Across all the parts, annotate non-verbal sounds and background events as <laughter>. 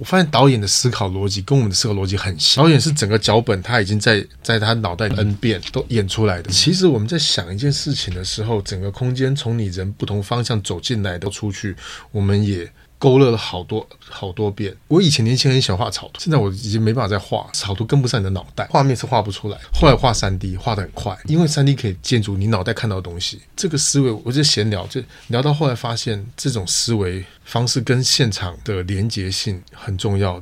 我发现导演的思考逻辑跟我们的思考逻辑很像。导演是整个脚本他已经在在他脑袋 N 遍都演出来的。其实我们在想一件事情的时候，整个空间从你人不同方向走进来都出去，我们也。勾勒了好多好多遍。我以前年轻人很喜欢画草图，现在我已经没办法再画草图，跟不上你的脑袋，画面是画不出来。后来画三 D，画得很快，因为三 D 可以建筑你脑袋看到的东西。这个思维，我就闲聊，就聊到后来发现，这种思维方式跟现场的连结性很重要。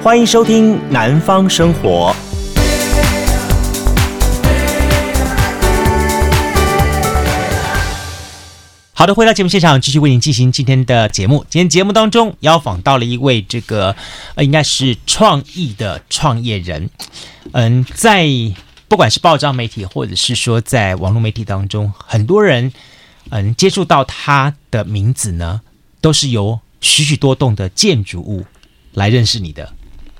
欢迎收听《南方生活》。好的，回到节目现场，继续为您进行今天的节目。今天节目当中邀访到了一位这个呃，应该是创意的创业人。嗯，在不管是报章媒体，或者是说在网络媒体当中，很多人嗯接触到他的名字呢，都是由许许多多的建筑物来认识你的。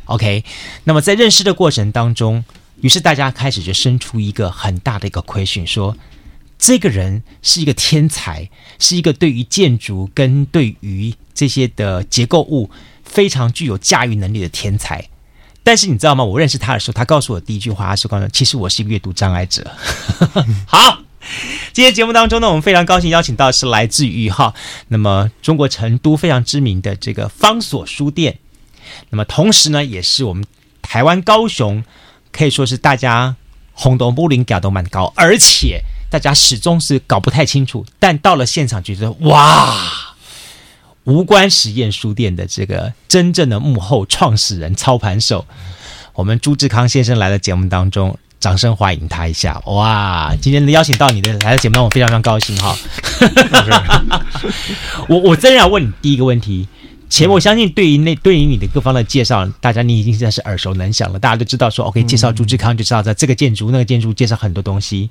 OK，那么在认识的过程当中，于是大家开始就生出一个很大的一个 question，说。这个人是一个天才，是一个对于建筑跟对于这些的结构物非常具有驾驭能力的天才。但是你知道吗？我认识他的时候，他告诉我第一句话，他说：“告诉其实我是一个阅读障碍者。<laughs> ”好，今天节目当中呢，我们非常高兴邀请到是来自于哈，那么中国成都非常知名的这个方所书店，那么同时呢，也是我们台湾高雄可以说是大家轰动不灵感都蛮高，而且。大家始终是搞不太清楚，但到了现场觉得哇，无关实验书店的这个真正的幕后创始人、操盘手，我们朱志康先生来到节目当中，掌声欢迎他一下！哇，今天邀请到你的来到节目，我非常非常高兴哈。<laughs> 我我真要问你第一个问题，前我相信对于那对于你的各方的介绍，大家你已经现在是耳熟能详了，大家都知道说 OK，介绍朱志康就知道在这个建筑那个建筑介绍很多东西。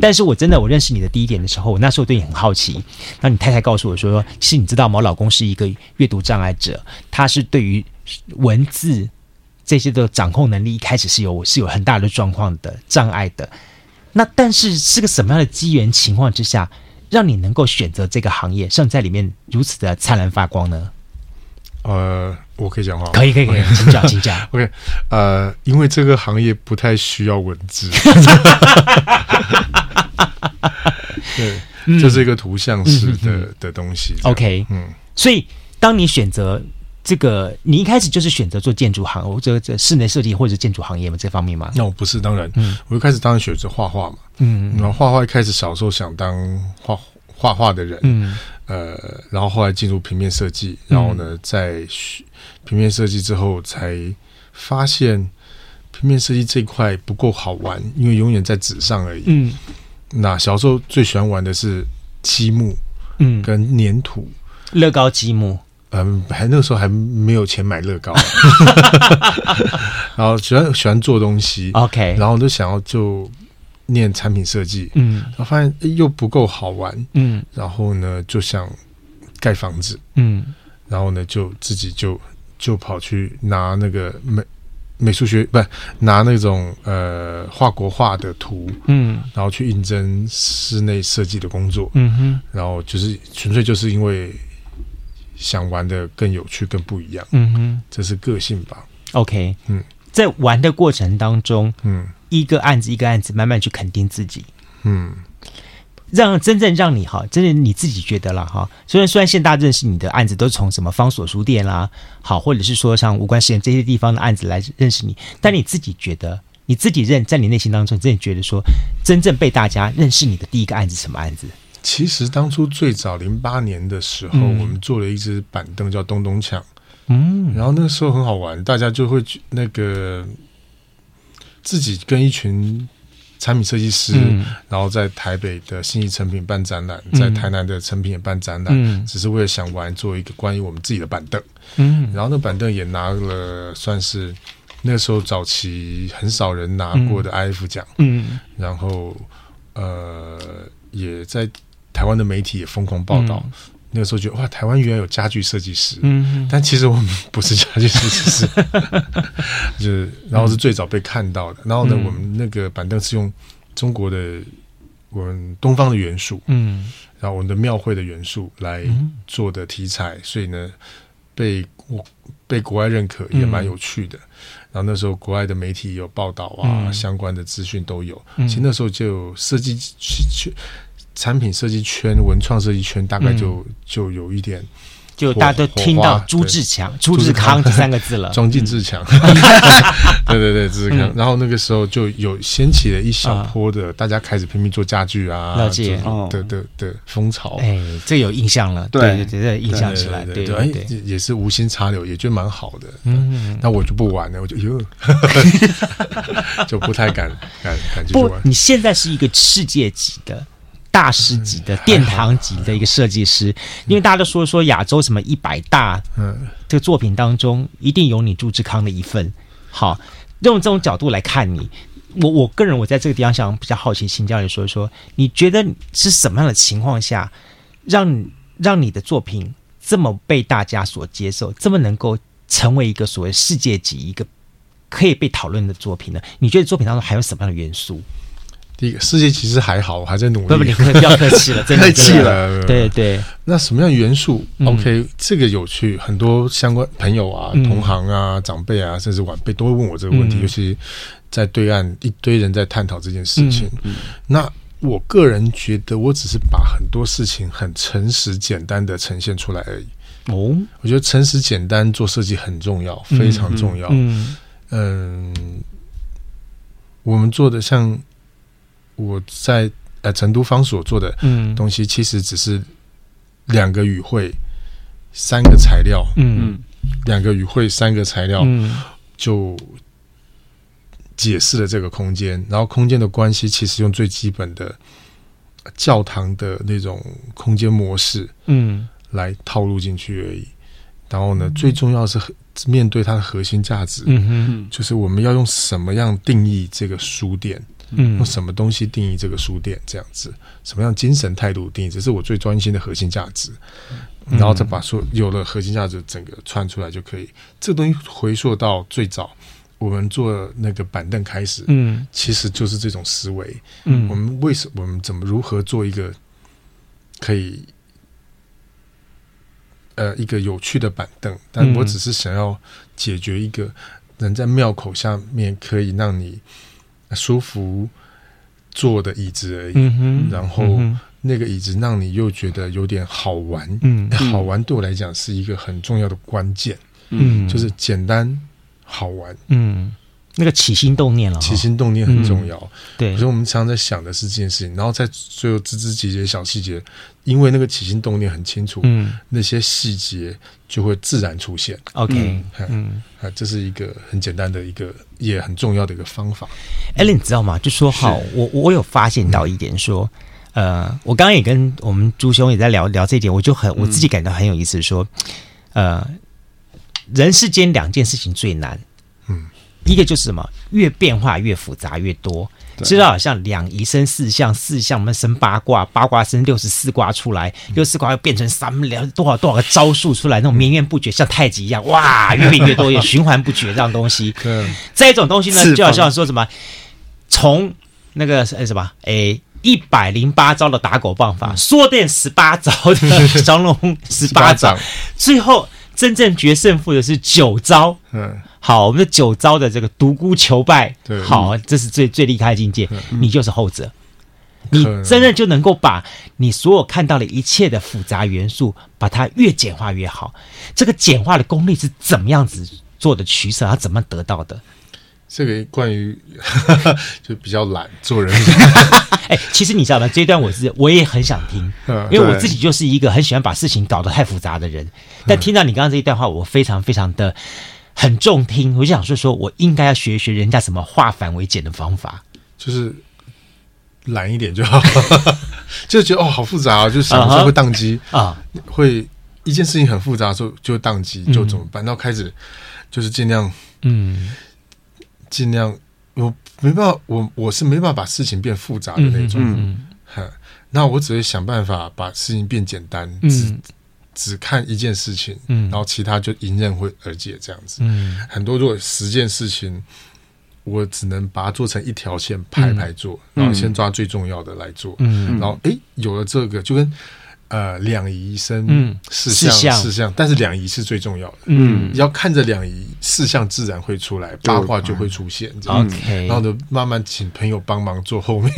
但是我真的，我认识你的第一点的时候，我那时候对你很好奇。那你太太告诉我说，其实你知道吗？我老公是一个阅读障碍者，他是对于文字这些的掌控能力一开始是有是有很大的状况的障碍的。那但是是个什么样的机缘情况之下，让你能够选择这个行业，甚至在里面如此的灿烂发光呢？呃，我可以讲话吗？可以，可以，可以，请讲，请讲。<laughs> OK，呃，因为这个行业不太需要文字。<laughs> 对，这是一个图像式的、嗯、的东西。OK，嗯，所以当你选择这个，你一开始就是选择做建筑行，或者这室内设计或者建筑行业嘛，这方面嘛？那我不是，当然，嗯，我一开始当然选择画画嘛，嗯，然后画画一开始小时候想当画画画的人，嗯，呃，然后后来进入平面设计，然后呢，在平面设计之后才发现平面设计这一块不够好玩，因为永远在纸上而已，嗯。那小时候最喜欢玩的是积木，嗯，跟粘土，乐高积木，嗯，还那个时候还没有钱买乐高，<laughs> 然后喜欢喜欢做东西，OK，然后就想要就念产品设计，嗯，然后发现又不够好玩，嗯，然后呢就想盖房子，嗯，然后呢就自己就就跑去拿那个美。美术学不是拿那种呃画国画的图，嗯，然后去应征室内设计的工作，嗯哼，然后就是纯粹就是因为想玩的更有趣、更不一样，嗯哼，这是个性吧？OK，嗯，在玩的过程当中，嗯，一个案子一个案子慢慢去肯定自己，嗯。让真正让你哈，真的你自己觉得了哈。虽然虽然现在大家认识你的案子都是从什么方所书店啦，好，或者是说像无关事件这些地方的案子来认识你，但你自己觉得，你自己认在你内心当中，真的觉得说，真正被大家认识你的第一个案子什么案子？其实当初最早零八年的时候，嗯、我们做了一只板凳叫东东抢，嗯，然后那个时候很好玩，大家就会那个自己跟一群。产品设计师，嗯、然后在台北的信义成品办展览，嗯、在台南的成品也办展览，嗯、只是为了想玩做一个关于我们自己的板凳。嗯，然后那板凳也拿了，算是那时候早期很少人拿过的 IF 奖。嗯，然后呃，也在台湾的媒体也疯狂报道。嗯、那个时候觉得哇，台湾原来有家具设计师。嗯，但其实我们不是家具设计师。<laughs> 就是，然后是最早被看到的。然后呢，我们那个板凳是用中国的我们东方的元素，嗯，然后我们的庙会的元素来做的题材，嗯、所以呢，被我被国外认可也蛮有趣的。嗯、然后那时候国外的媒体有报道啊，嗯、相关的资讯都有。嗯、其实那时候就设计圈、产品设计圈、文创设计圈，大概就、嗯、就有一点。就大家都听到朱志强、朱志康这三个字了，装进志强，对对 <laughs> 对，自强。然后那个时候就有掀起了一小波的，大家开始拼命做家具啊，了解对对对风潮。哎，这有印象了，对对对，这印象起来，对对对，也是无心插柳，也觉得蛮好的。嗯，那我就不玩了，我就哟，<laughs> 就不太敢敢敢去玩。不，你现在是一个世界级的。大师级的殿堂级的一个设计师，因为大家都说说亚洲什么一百大，嗯，这个作品当中一定有你朱志康的一份。好，用这种角度来看你，我我个人我在这个地方想比较好奇，请教你说一说，你觉得是什么样的情况下，让让你的作品这么被大家所接受，这么能够成为一个所谓世界级一个可以被讨论的作品呢？你觉得作品当中还有什么样的元素？第一个世界其实还好，我还在努力。不不，你不要客 <laughs> 气了，真的客气了。对对。那什么样的元素？OK，这个有趣，很多相关朋友啊、同行啊、长辈啊，甚至晚辈都会问我这个问题。尤其在对岸，一堆人在探讨这件事情。那我个人觉得，我只是把很多事情很诚实、简单的呈现出来而已。哦，我觉得诚实、简单做设计很重要，非常重要。嗯嗯，我们做的像。我在呃成都方所做的东西，其实只是两个语汇，三个材料，嗯，两个语汇，三个材料，嗯就解释了这个空间。然后空间的关系，其实用最基本的教堂的那种空间模式，嗯，来套路进去而已。然后呢，最重要是面对它的核心价值，嗯哼，就是我们要用什么样定义这个书店。嗯，用什么东西定义这个书店？这样子，什么样精神态度定义？这是我最专心的核心价值。然后再把说有了核心价值，整个串出来就可以。这个东西回溯到最早我们做那个板凳开始，嗯，其实就是这种思维。嗯，我们为什我们怎么如何做一个可以呃一个有趣的板凳？但我只是想要解决一个人在庙口下面可以让你。舒服坐的椅子而已，然后那个椅子让你又觉得有点好玩，嗯，好玩对我来讲是一个很重要的关键，嗯，就是简单好玩，嗯。那个起心动念了，起心动念很重要。嗯、对，所以我们常常在想的是这件事情，然后在最后枝枝节节小细节，因为那个起心动念很清楚，嗯，那些细节就会自然出现。OK，嗯，啊，这是一个很简单的一个也很重要的一个方法。艾伦，你知道吗？就说好，我我有发现到一点，说，呃，我刚刚也跟我们朱兄也在聊聊这一点，我就很我自己感到很有意思，说，呃，人世间两件事情最难，嗯。一个就是什么，越变化越复杂越多，知道好像两仪生四象，四象我们生八卦，八卦生六十四卦出来，六十四卦又变成三两多少多少个招数出来，那种绵延不绝，像太极一样，哇，越变越多，也循环不绝这样东西。<laughs> 对，这一种东西呢，就好像说什么，从那个什么，诶，一百零八招的打狗棒法，说变十八招的 <laughs> 降龙十八掌，最后。真正决胜负的是九招，嗯，好，我们的九招的这个独孤求败，好，这是最最厉害的境界，嗯、你就是后者，你真的就能够把你所有看到的一切的复杂元素，把它越简化越好。这个简化的功力是怎么样子做的取舍？它怎么得到的？这个关于 <laughs> 就比较懒做人。<laughs> 哎，其实你知道吗？这一段我是我也很想听，因为我自己就是一个很喜欢把事情搞得太复杂的人。但听到你刚刚这一段话，我非常非常的很中听。我就想说，说我应该要学一学人家怎么化繁为简的方法，就是懒一点就好。<laughs> 就觉得哦，好复杂啊，就想说会宕机啊，会一件事情很复杂的时候就宕机，就怎么办？然后开始就是尽量嗯。尽量，我没办法，我我是没办法把事情变复杂的那种，嗯，哈，那我只会想办法把事情变简单，只只看一件事情，嗯，然后其他就迎刃会而解这样子，嗯，很多如果十件事情，我只能把它做成一条线排排做，嗯、然后先抓最重要的来做，嗯，然后哎，有了这个就跟。呃，两仪生四象四象，但是两仪是最重要的。嗯，要看着两仪四象，自然会出来，八卦就会出现。OK，然后就慢慢请朋友帮忙做后面。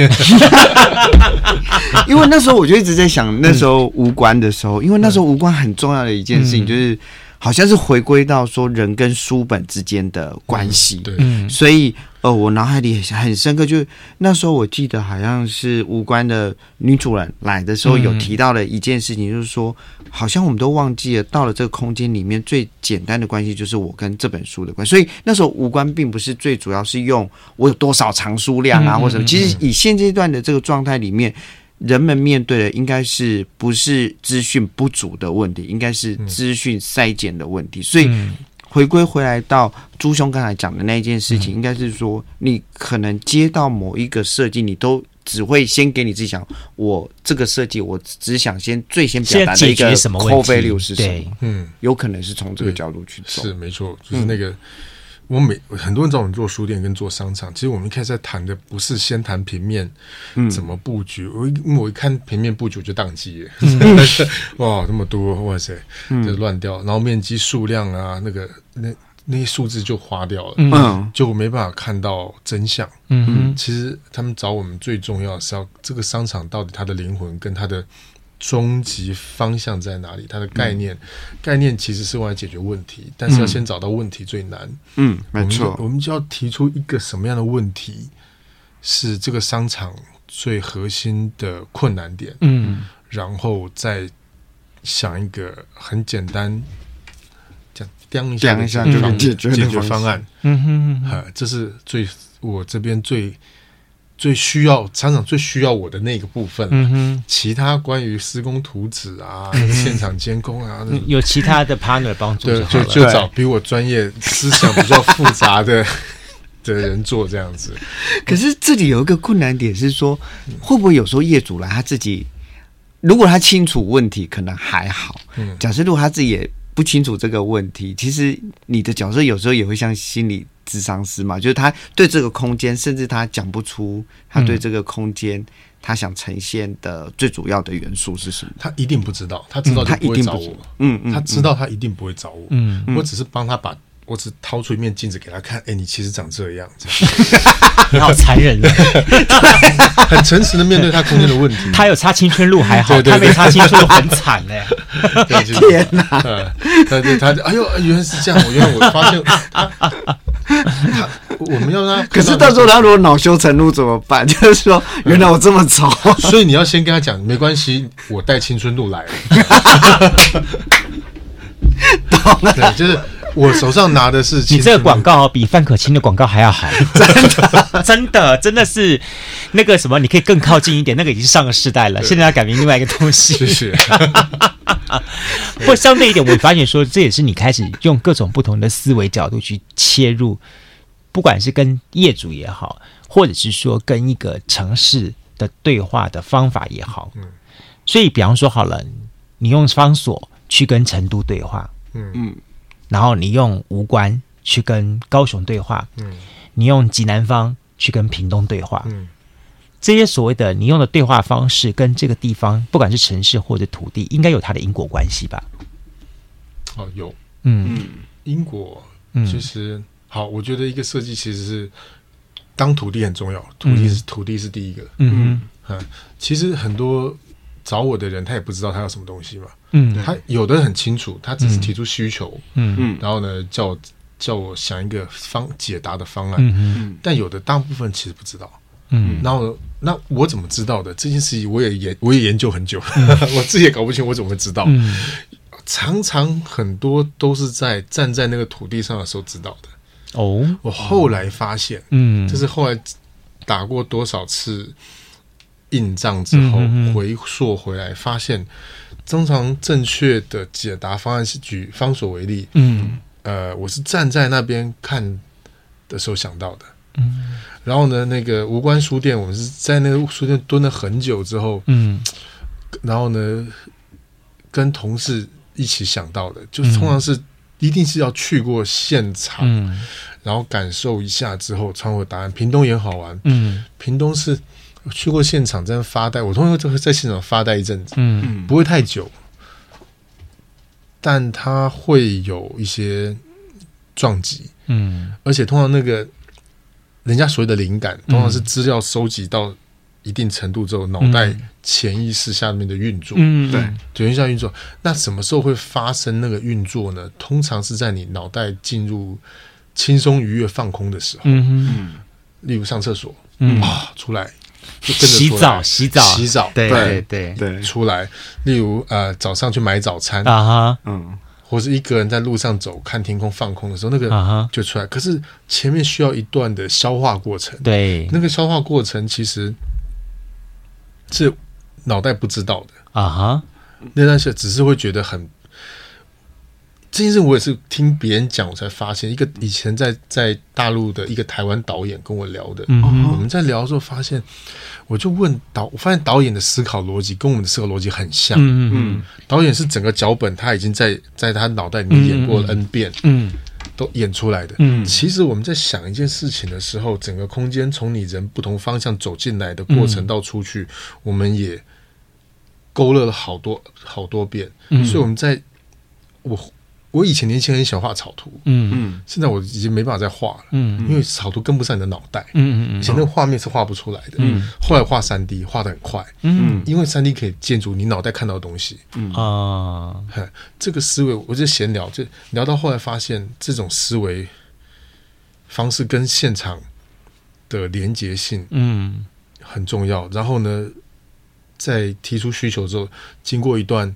<laughs> 因为那时候我就一直在想，那时候无关的时候，因为那时候无关很重要的一件事情就是。好像是回归到说人跟书本之间的关系，对，所以呃，我脑海里很深刻，就那时候我记得好像是无关的女主人来的时候有提到了一件事情，就是说好像我们都忘记了，到了这个空间里面最简单的关系就是我跟这本书的关系，所以那时候无关并不是最主要是用我有多少藏书量啊或者什么，其实以现阶段的这个状态里面。人们面对的应该是不是资讯不足的问题，应该是资讯筛减的问题。所以回归回来到朱兄刚才讲的那一件事情，应该是说你可能接到某一个设计，你都只会先给你自己想，我这个设计，我只想先最先表达的一个 core value 是什么？嗯，有可能是从这个角度去走。是没错，就是那个。我每很多人找我们做书店跟做商场，其实我们一开始在谈的不是先谈平面怎么布局，我一我一看平面布局就宕机了，<laughs> 哇，那么多，哇塞，就乱掉，然后面积数量啊，那个那那些数字就花掉了，嗯，就没办法看到真相，嗯，其实他们找我们最重要的是要这个商场到底它的灵魂跟它的。终极方向在哪里？它的概念，嗯、概念其实是用来解决问题，但是要先找到问题最难。嗯，没错，我们就要提出一个什么样的问题是这个商场最核心的困难点。嗯，然后再想一个很简单，讲讲一下，讲一下就能解决解决方案。嗯哼哼，这是最我这边最。最需要厂长最需要我的那个部分，嗯哼，其他关于施工图纸啊、嗯、现场监工啊，有其他的 partner 帮助就就就找比我专业、思想比较复杂的 <laughs> 的人做这样子。可是这里有一个困难点是说，会不会有时候业主来他自己，如果他清楚问题，可能还好。嗯，假设如果他自己也不清楚这个问题，其实你的角色有时候也会像心理。咨商师嘛，就是他对这个空间，甚至他讲不出他对这个空间他想呈现的最主要的元素是什么？他一定不知道，他知道他一定不会找我。嗯嗯，他知道他一定不会找我。嗯，我只是帮他把，我只掏出一面镜子给他看。哎，你其实长这样，<laughs> 你好残忍啊！<laughs> 很诚实的面对他空间的问题。他有擦青春路还好，他没擦青春路很惨 <laughs> 嘞。天哪！对对，他就哎呦，原来是这样。我原来我发现他。<laughs> 我们要让他，可是到时候他如果恼羞成怒怎么办？<laughs> 就是说，原来我这么丑，<laughs> 所以你要先跟他讲，没关系，我带青春路来了。懂了，对，就是我手上拿的是你这个广告比范可清的广告还要好，<laughs> 真的，<laughs> 真的，真的是那个什么，你可以更靠近一点，那个已经上个世代了，现在要改名另外一个东西。谢谢。<laughs> 或相对一点，我发现说，这也是你开始用各种不同的思维角度去切入，不管是跟业主也好，或者是说跟一个城市的对话的方法也好。嗯，所以比方说好了，你用方所去跟成都对话，嗯。嗯，然后你用无关去跟高雄对话，嗯，你用极南方去跟屏东对话，嗯。这些所谓的你用的对话方式，跟这个地方，不管是城市或者土地，应该有它的因果关系吧？哦，有，嗯，因果，其实好，我觉得一个设计其实是当土地很重要，土地是土地是第一个，嗯嗯，其实很多找我的人，他也不知道他要什么东西嘛，嗯，他有的很清楚，他只是提出需求，嗯。嗯，然后呢，叫我叫我想一个方解答的方案，嗯嗯，但有的大部分其实不知道。嗯，然后那我怎么知道的？这件事情？我也研我也研究很久，嗯、<laughs> 我自己也搞不清，我怎么会知道？嗯、常常很多都是在站在那个土地上的时候知道的。哦，我后来发现，嗯，就是后来打过多少次硬仗之后，嗯、回溯回来发现，通常正确的解答方案是举方所为例。嗯，呃，我是站在那边看的时候想到的。嗯。然后呢，那个无关书店，我们是在那个书店蹲了很久之后，嗯，然后呢，跟同事一起想到的，就通常是一定是要去过现场，嗯、然后感受一下之后才会有答案。屏东也好玩，嗯，屏东是去过现场在那发呆，我通常就会在现场发呆一阵子，嗯，不会太久，但它会有一些撞击，嗯，而且通常那个人家所谓的灵感，通常是资料收集到一定程度之后，脑袋潜意识下面的运作，嗯，对，潜意识下运作。那什么时候会发生那个运作呢？通常是在你脑袋进入轻松愉悦、放空的时候，嗯，例如上厕所，嗯啊，出来就跟着洗澡，洗澡，洗澡，对对对对，出来。例如呃，早上去买早餐啊哈，嗯，或是一个人在路上走，看天空，放空的时候，那个就出来。可是前面需要一段的消化过程，对，那个消化过程其实。是脑袋不知道的啊哈，那段时间只是会觉得很这件事，我也是听别人讲，我才发现一个以前在在大陆的一个台湾导演跟我聊的，嗯，我们在聊的时候发现，我就问导，我发现导演的思考逻辑跟我们的思考逻辑很像，嗯嗯，导演是整个脚本他已经在在他脑袋里面演过了 N 遍，嗯。都演出来的。嗯，其实我们在想一件事情的时候，整个空间从你人不同方向走进来的过程到出去，嗯、我们也勾勒了好多好多遍。嗯，所以我们在我。我以前年轻很喜欢画草图，嗯。嗯，现在我已经没办法再画了，嗯，因为草图跟不上你的脑袋，嗯嗯嗯，以前那个画面是画不出来的，嗯，后来画三 D 画的很快，嗯，因为三 D 可以建筑你脑袋看到的东西，嗯。啊，这个思维，我就闲聊，就聊到后来发现这种思维方式跟现场的连结性，嗯，很重要。然后呢，在提出需求之后，经过一段。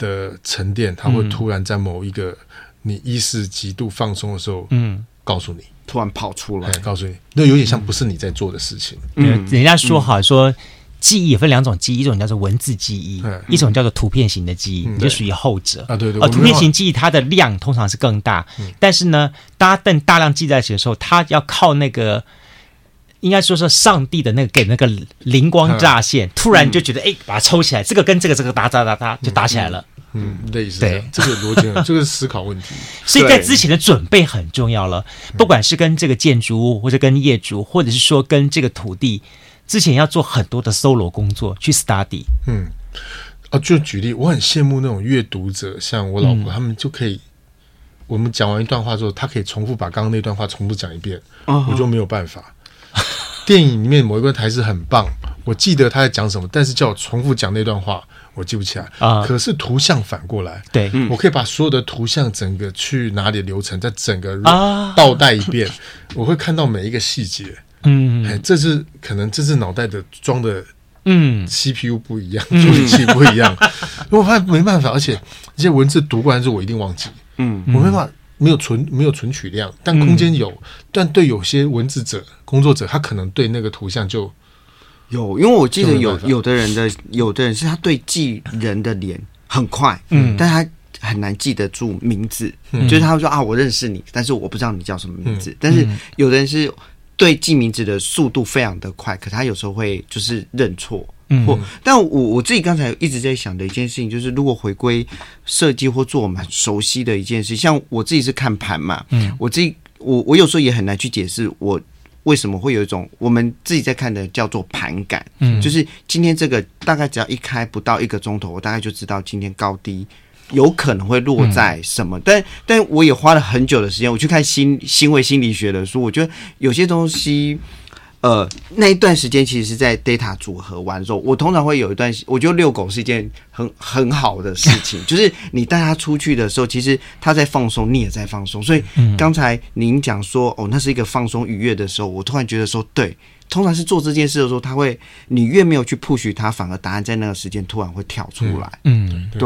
的沉淀，它会突然在某一个你意识极度放松的时候，嗯，告诉你，突然跑出来，告诉你，那有点像不是你在做的事情。嗯，人家说好说，记忆也分两种记忆，一种叫做文字记忆，一种叫做图片型的记忆，你就属于后者啊。对对，图片型记忆它的量通常是更大，但是呢，大家等大量记在一起的时候，它要靠那个。应该说是上帝的那个给那个灵光乍现，嗯、突然就觉得哎，把它抽起来，这个跟这个这个打打打打就打起来了。嗯，类似对，这个逻辑，这个是思考问题。<laughs> 所以在之前的准备很重要了，不管是跟这个建筑物，或者跟业主，或者是说跟这个土地，之前要做很多的 solo 工作去 study。嗯，啊，就举例，我很羡慕那种阅读者，像我老婆，嗯、他们就可以，我们讲完一段话之后，他可以重复把刚刚那段话重复讲一遍，哦、我就没有办法。<laughs> 电影里面某一个台词很棒，我记得他在讲什么，但是叫我重复讲那段话，我记不起来啊。可是图像反过来，对，我可以把所有的图像整个去哪里流程，再整个倒带一遍，我会看到每一个细节。嗯，哎，这是可能这是脑袋的装的，嗯，CPU 不一样，处理器不一样。<laughs> 我发现没办法，而且这些文字读过来之后，我一定忘记。嗯，我没办法。没有存没有存取量，但空间有。嗯、但对有些文字者工作者，他可能对那个图像就有，因为我记得有有的人的有的人是他对记人的脸很快，嗯，但他很难记得住名字，嗯、就是他会说啊，我认识你，但是我不知道你叫什么名字。嗯、但是有的人是对记名字的速度非常的快，可他有时候会就是认错。嗯，或但我我自己刚才一直在想的一件事情，就是如果回归设计或做我们熟悉的一件事，像我自己是看盘嘛，嗯，我自己我我有时候也很难去解释我为什么会有一种我们自己在看的叫做盘感，嗯，就是今天这个大概只要一开不到一个钟头，我大概就知道今天高低有可能会落在什么，嗯、但但我也花了很久的时间，我去看心行为心理学的书，我觉得有些东西。呃，那一段时间其实是在 data 组合完之后，我通常会有一段，我觉得遛狗是一件很很好的事情，<laughs> 就是你带它出去的时候，其实它在放松，你也在放松。所以刚才您讲说，哦，那是一个放松愉悦的时候，我突然觉得说，对，通常是做这件事的时候，他会，你越没有去 push 它，反而答案在那个时间突然会跳出来。嗯，对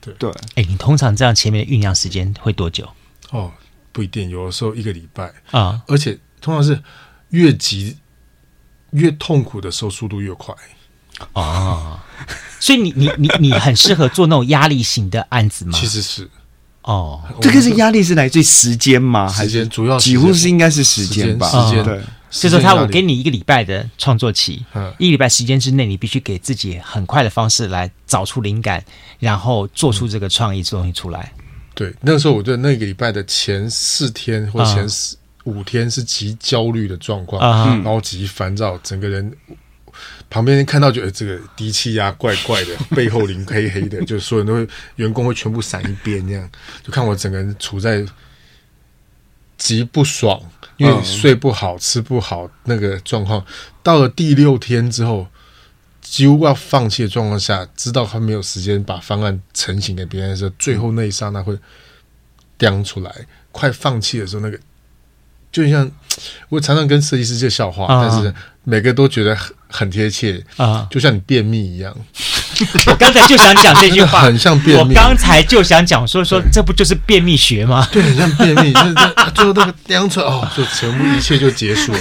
对对。哎，你通常这样前面的酝酿时间会多久？哦，不一定，有的时候一个礼拜啊，而且通常是越急。越痛苦的时候，速度越快。啊，所以你你你你很适合做那种压力型的案子吗？其实是。哦，这个是压力是来自于时间吗？时间主要几乎是应该是时间吧？时间对，所以说他我给你一个礼拜的创作期，一礼拜时间之内，你必须给自己很快的方式来找出灵感，然后做出这个创意这东西出来。对，那个时候我觉得那个礼拜的前四天或前四、uh, 五天是极焦虑的状况，uh. 然后极烦躁，整个人旁边人看到觉得这个低气压怪怪的，背后灵黑黑的，就所有人都会员工会全部闪一边，这样就看我整个人处在极不爽，因为睡不好、uh. 吃不好那个状况。到了第六天之后。几乎要放弃的状况下，知道他没有时间把方案成型给别人的时候，最后那一刹那会掉出来。快放弃的时候，那个就像我常常跟设计师这笑话，啊、但是每个都觉得很很贴切啊，就像你便秘一样。<laughs> 我刚才就想讲这句话，<laughs> 很像便秘。我刚才就想讲说说，这不就是便秘学吗？对，很像便秘，就是最后那个量出来哦，就全部一切就结束了。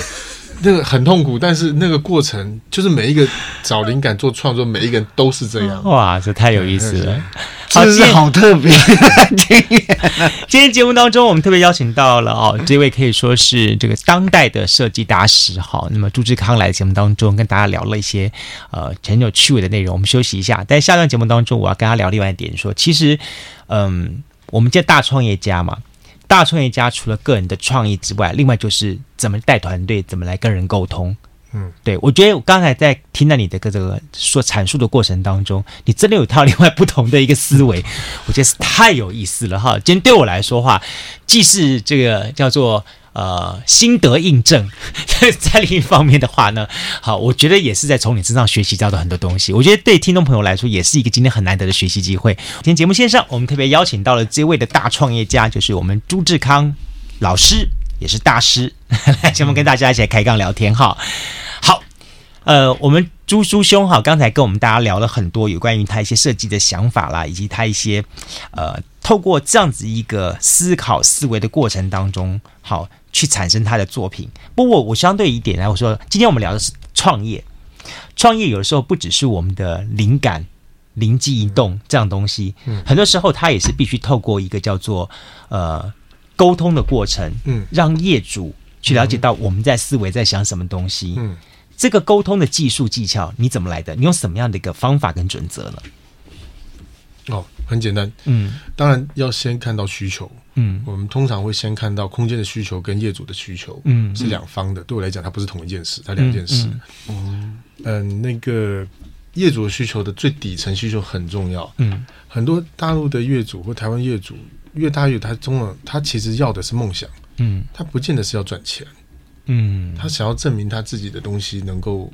那个很痛苦，但是那个过程就是每一个找灵感做创作，每一个人都是这样。哇，这太有意思了，<laughs> 好，是好特别。<laughs> 今天节目当中，我们特别邀请到了哦，这位可以说是这个当代的设计大师。哈，那么朱志康来节目当中跟大家聊了一些呃很有趣味的内容。我们休息一下，但下段节目当中，我要跟他聊另外一点，说其实嗯，我们这大创业家嘛。大创业家除了个人的创意之外，另外就是怎么带团队，怎么来跟人沟通。嗯，对，我觉得我刚才在听到你的这个说阐述的过程当中，你真的有套另外不同的一个思维，<laughs> 我觉得是太有意思了哈。今天对我来说话，既是这个叫做。呃，心得印证，<laughs> 在另一方面的话呢，好，我觉得也是在从你身上学习到的很多东西。我觉得对听众朋友来说，也是一个今天很难得的学习机会。今天节目线上，我们特别邀请到了这位的大创业家，就是我们朱志康老师，也是大师，<laughs> 来节目跟大家一起来开杠聊天哈。好，呃，我们朱叔兄哈，刚才跟我们大家聊了很多有关于他一些设计的想法啦，以及他一些呃，透过这样子一个思考思维的过程当中，好。去产生他的作品。不过我，我相对一点来，我说今天我们聊的是创业。创业有的时候不只是我们的灵感、灵机一动这样东西，嗯，很多时候它也是必须透过一个叫做呃沟通的过程，嗯，让业主去了解到我们在思维在想什么东西，嗯，这个沟通的技术技巧你怎么来的？你用什么样的一个方法跟准则呢？哦，很简单，嗯，当然要先看到需求。嗯，我们通常会先看到空间的需求跟业主的需求，嗯，是两方的。对我来讲，它不是同一件事，它两件事。嗯嗯，那个业主的需求的最底层需求很重要。嗯，很多大陆的业主或台湾业主，越大越他中了，他其实要的是梦想。嗯，他不见得是要赚钱。嗯，他想要证明他自己的东西能够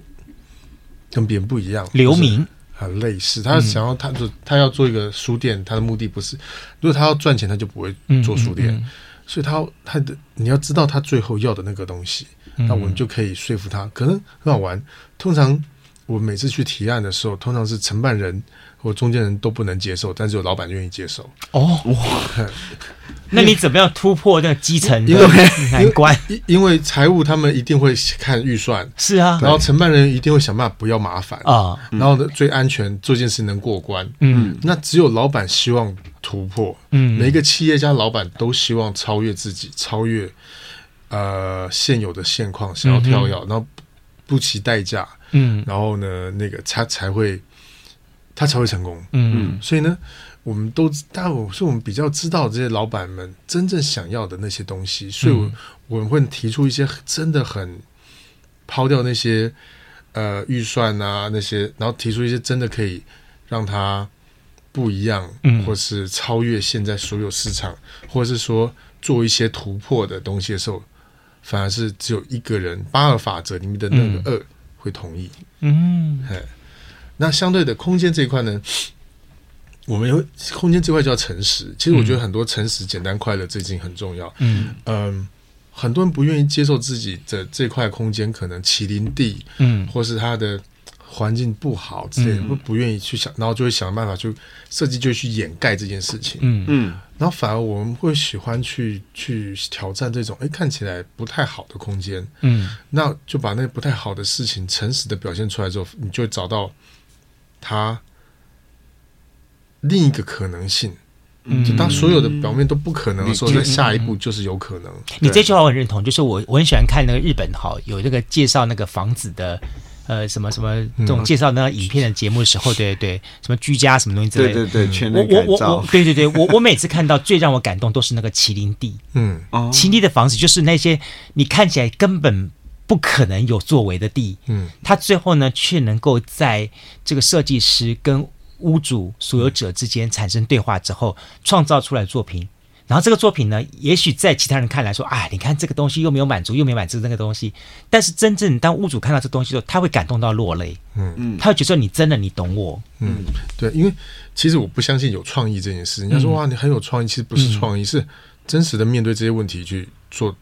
跟别人不一样，留名。很类似，他想要他就，他要做一个书店，他的目的不是，如果他要赚钱，他就不会做书店，嗯嗯嗯、所以他他的你要知道他最后要的那个东西，嗯、那我们就可以说服他，可能很好玩。通常我每次去提案的时候，通常是承办人。我中间人都不能接受，但是有老板愿意接受。哦哇，那你怎么样突破那个基层的难关？因因为财务他们一定会看预算，是啊，然后承办人一定会想办法不要麻烦啊，然后呢最安全做件事能过关。嗯，那只有老板希望突破。嗯，每一个企业家老板都希望超越自己，超越呃现有的现况，想要跳跃，然后不惜代价。嗯，然后呢那个他才会。他才会成功。嗯，所以呢，我们都，大我是我们比较知道这些老板们真正想要的那些东西，所以我，我们会提出一些真的很抛掉那些呃预算啊那些，然后提出一些真的可以让他不一样，嗯，或是超越现在所有市场，或者是说做一些突破的东西的时候，反而是只有一个人八二法则里面的那个二会同意。嗯，嘿。那相对的空间这一块呢，<sniffs> 我们有空间这块叫诚实。其实我觉得很多诚实、简单、快乐这已经很重要。嗯嗯，很多人不愿意接受自己的这块空间可能起临地，嗯，或是它的环境不好之类的，不不愿意去想，然后就会想办法去设计，就去掩盖这件事情。嗯嗯，然后反而我们会喜欢去去挑战这种哎看起来不太好的空间。嗯，那就把那个不太好的事情诚实的表现出来之后，你就会找到。他另一个可能性，嗯，就当所有的表面都不可能的时候，在下一步就是有可能。你这句话我很认同，就是我我很喜欢看那个日本哈，有那个介绍那个房子的呃什么什么这种介绍那个影片的节目的时候，<laughs> 嗯、对对对，什么居家什么东西之类的，对对对，我我我我，对对对，我我每次看到最让我感动都是那个麒麟地，嗯，麒麟地的房子就是那些你看起来根本不可能有作为的地，嗯，他最后呢却能够在这个设计师跟屋主所有者之间产生对话之后，创造出来的作品。然后这个作品呢，也许在其他人看来说，啊，你看这个东西又没有满足，又没有满足那个东西。但是真正当屋主看到这东西的时候，他会感动到落泪。嗯嗯，他会觉得你真的你懂我。嗯，对，因为其实我不相信有创意这件事。人家说哇，你很有创意，其实不是创意，嗯、是真实的面对这些问题去做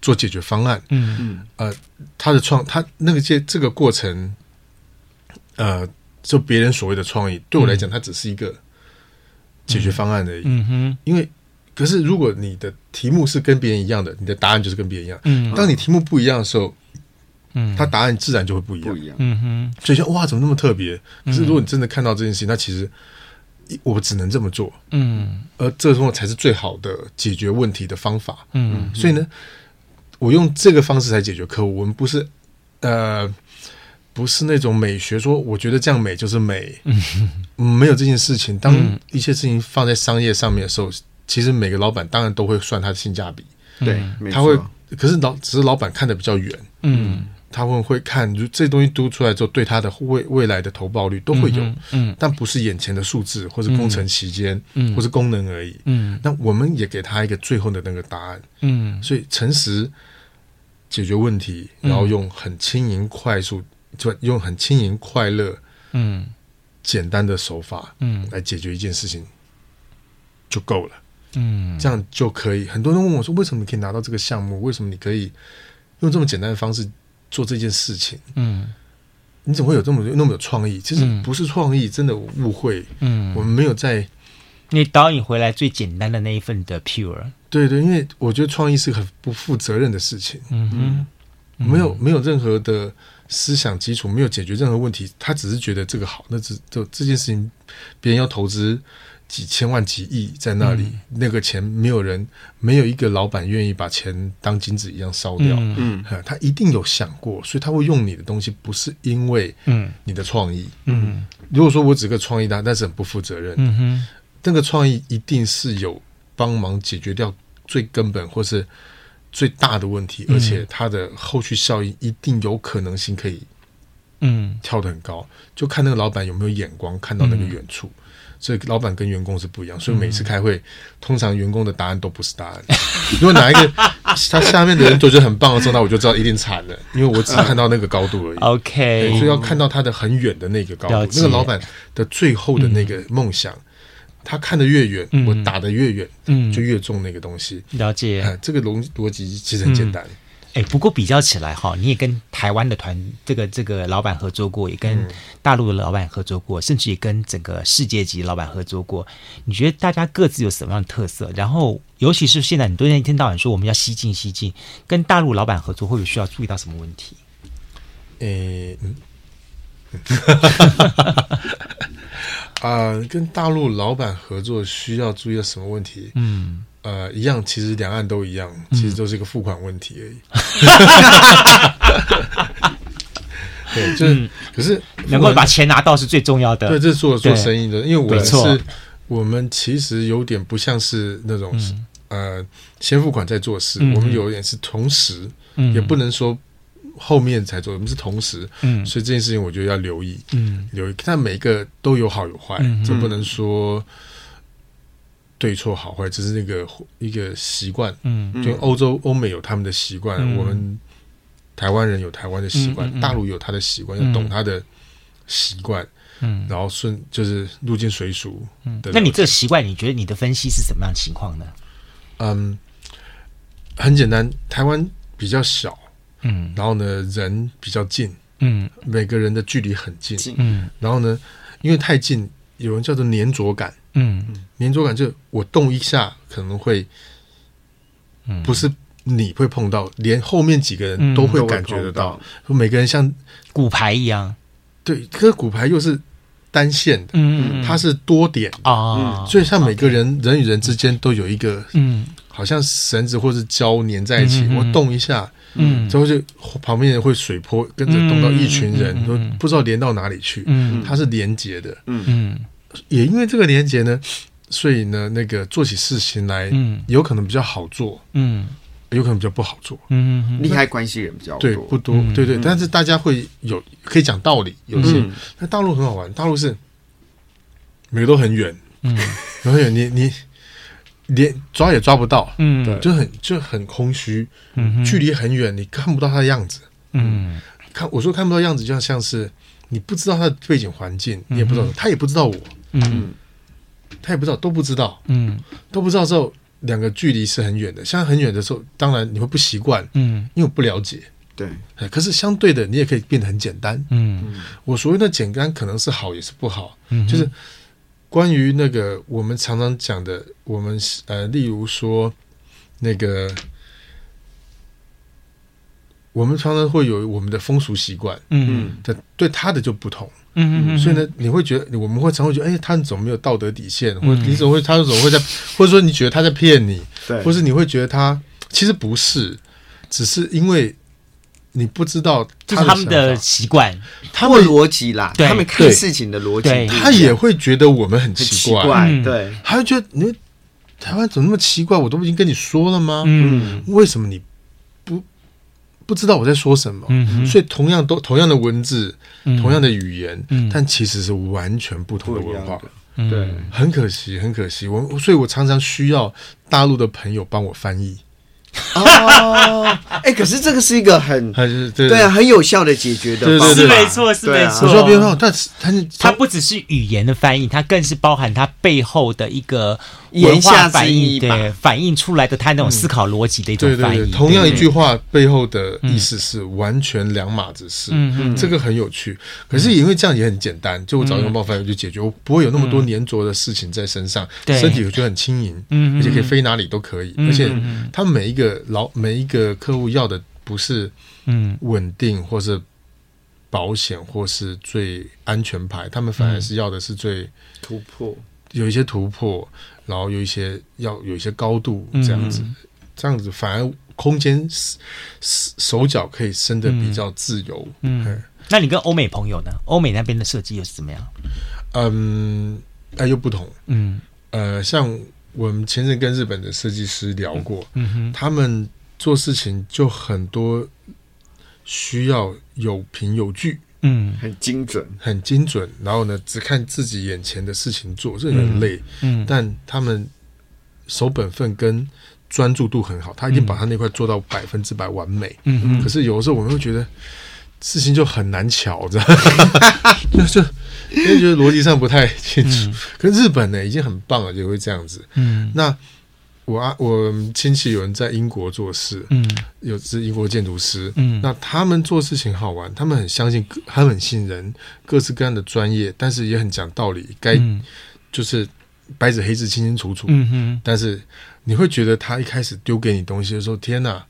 做解决方案。嗯嗯，呃，他的创他那个这这个过程，呃，就别人所谓的创意，对我来讲，它只是一个。解决方案而已。嗯哼，因为可是如果你的题目是跟别人一样的，你的答案就是跟别人一样。嗯，当你题目不一样的时候，嗯，他答案自然就会不一样。不一样。嗯哼，所以说哇，怎么那么特别？可是如果你真的看到这件事情，那其实我只能这么做。嗯，而这种才是最好的解决问题的方法。嗯，所以呢，我用这个方式来解决客户。我们不是呃。不是那种美学，说我觉得这样美就是美，嗯，没有这件事情。当一切事情放在商业上面的时候，其实每个老板当然都会算他的性价比，对，他会。可是老只是老板看得比较远，嗯，他们会看，就这东西读出来之后，对他的未未来的投报率都会有，嗯，但不是眼前的数字或是工程期间，嗯，或是功能而已，嗯。那我们也给他一个最后的那个答案，嗯。所以诚实解决问题，然后用很轻盈快速。就用很轻盈、快乐、嗯，简单的手法，嗯，来解决一件事情就够了，嗯，这样就可以。很多人问我说：“为什么你可以拿到这个项目？为什么你可以用这么简单的方式做这件事情？”嗯，你怎么会有这么那么有创意？其实不是创意，真的误会。嗯，我们没有在你导引回来最简单的那一份的 pure。对对，因为我觉得创意是很不负责任的事情。嗯哼，没有没有任何的。思想基础没有解决任何问题，他只是觉得这个好，那只就这件事情，别人要投资几千万、几亿在那里，嗯、那个钱没有人，没有一个老板愿意把钱当金子一样烧掉。嗯，嗯，他一定有想过，所以他会用你的东西，不是因为嗯你的创意。嗯，如果说我只个创意单，但是很不负责任。嗯哼，那个创意一定是有帮忙解决掉最根本或是。最大的问题，而且它的后续效应一定有可能性可以，嗯，跳得很高，就看那个老板有没有眼光，看到那个远处。嗯、所以老板跟员工是不一样，所以每次开会，嗯、通常员工的答案都不是答案。<laughs> 如果哪一个他下面的人都觉得很棒的时候，那我就知道一定惨了，因为我只看到那个高度而已。OK，所以要看到他的很远的那个高度，那个老板的最后的那个梦想。嗯他看得越远，嗯、我打得越远，嗯，就越中那个东西。了解，嗯、这个逻逻辑其实很简单。哎、嗯，不过比较起来哈，你也跟台湾的团这个这个老板合作过，也跟大陆的老板合作过，嗯、甚至也跟整个世界级老板合作过。你觉得大家各自有什么样的特色？然后，尤其是现在很多人一天到晚说我们要西进西进，跟大陆老板合作会不会需要注意到什么问题？诶，嗯。<laughs> 啊、呃，跟大陆老板合作需要注意到什么问题？嗯，呃，一样，其实两岸都一样，其实都是一个付款问题而已。嗯、<laughs> 对，就是，嗯、可是能够把钱拿到是最重要的。对，这是做做生意的，因为我们是，我们其实有点不像是那种、嗯、呃，先付款再做事，嗯、我们有点是同时，嗯、也不能说。后面才做，我们是同时，嗯，所以这件事情我觉得要留意，嗯，留意。但每一个都有好有坏，嗯，这不能说对错好坏，只是那个一个习惯，嗯，就欧洲欧美有他们的习惯，我们台湾人有台湾的习惯，大陆有他的习惯，要懂他的习惯，嗯，然后顺就是入境随俗，嗯，那你这个习惯，你觉得你的分析是什么样的情况呢？嗯，很简单，台湾比较小。嗯，然后呢，人比较近，嗯，每个人的距离很近，嗯，然后呢，因为太近，有人叫做粘着感，嗯，粘着感就我动一下可能会，嗯，不是你会碰到，连后面几个人都会感觉得到，每个人像骨牌一样，对，可是骨牌又是单线的，嗯，它是多点。啊，所以像每个人人与人之间都有一个，嗯，好像绳子或是胶粘在一起，我动一下。嗯，之后就旁边人会水波跟着动到一群人，都不知道连到哪里去，嗯，它是连接的，嗯嗯，也因为这个连接呢，所以呢，那个做起事情来，嗯，有可能比较好做，嗯，有可能比较不好做，嗯，利害关系人比较多，对，不多，对对，但是大家会有可以讲道理，有些，那大陆很好玩，大陆是每个都很远，嗯，<laughs> 很远，你你。连抓也抓不到，嗯，对，就很就很空虚，嗯，距离很远，你看不到他的样子，嗯，看我说看不到样子，就像像是你不知道他的背景环境，你也不知道，他也不知道我，嗯，他也不知道，都不知道，嗯，都不知道之后，两个距离是很远的，像很远的时候，当然你会不习惯，嗯，因为我不了解，对，可是相对的，你也可以变得很简单，嗯，我所谓的简单，可能是好，也是不好，嗯，就是。关于那个我们常常讲的，我们呃，例如说那个，我们常常会有我们的风俗习惯，嗯，对，对他的就不同，嗯嗯，所以呢，你会觉得我们会常会觉得，哎，他怎么没有道德底线？或者你怎么会，他怎么会在，或者说你觉得他在骗你，对，或是你会觉得他其实不是，只是因为。你不知道他，他们的习惯，他们逻辑啦，他们看事情的逻辑，他也会觉得我们很奇怪，奇怪对，他会觉得你台湾怎么那么奇怪？我都已经跟你说了吗？嗯，为什么你不不知道我在说什么？嗯，所以同样都同样的文字，同样的语言，嗯，但其实是完全不同的文化，对，很可惜，很可惜。我所以，我常常需要大陆的朋友帮我翻译。哦，<laughs> 哎，可是这个是一个很，对。啊，很有效的解决的方式，是没错，是没错。我说别说，但是它它不只是语言的翻译，它更是包含它背后的一个文化反应，对，反映出来的他那种思考逻辑的一种翻译。同样一句话背后的意思是完全两码子事，嗯嗯，这个很有趣。可是因为这样也很简单，就我找个冒犯就解决，我不会有那么多粘着的事情在身上，身体我觉得很轻盈，嗯，而且可以飞哪里都可以，而且他们每一个。老每一个客户要的不是嗯。稳定或是保险或是最安全牌，他们反而是要的是最突破，有一些突破，然后有一些要有一些高度这样子，这样子反而空间手脚可以伸的比较自由。嗯，那你跟欧美朋友呢？欧美那边的设计又是怎么样？嗯，哎，又不同。嗯，呃，像。我们前阵跟日本的设计师聊过，嗯哼，他们做事情就很多需要有凭有据，嗯，很精准，很精准。然后呢，只看自己眼前的事情做，这很累，嗯，但他们守本分跟专注度很好，他一定把他那块做到百分之百完美，嗯嗯。可是有的时候我们会觉得。事情就很难乔，这样 <laughs> 就因为觉得逻辑上不太清楚。可是日本呢，已经很棒了，就会这样子。嗯，那我啊，我亲戚有人在英国做事，嗯，有是英国建筑师，嗯，那他们做事情好玩，他们很相信，他们很信任各式各样的专业，但是也很讲道理，该就是白纸黑字清清楚楚。嗯哼，但是你会觉得他一开始丢给你东西的时候，天哪！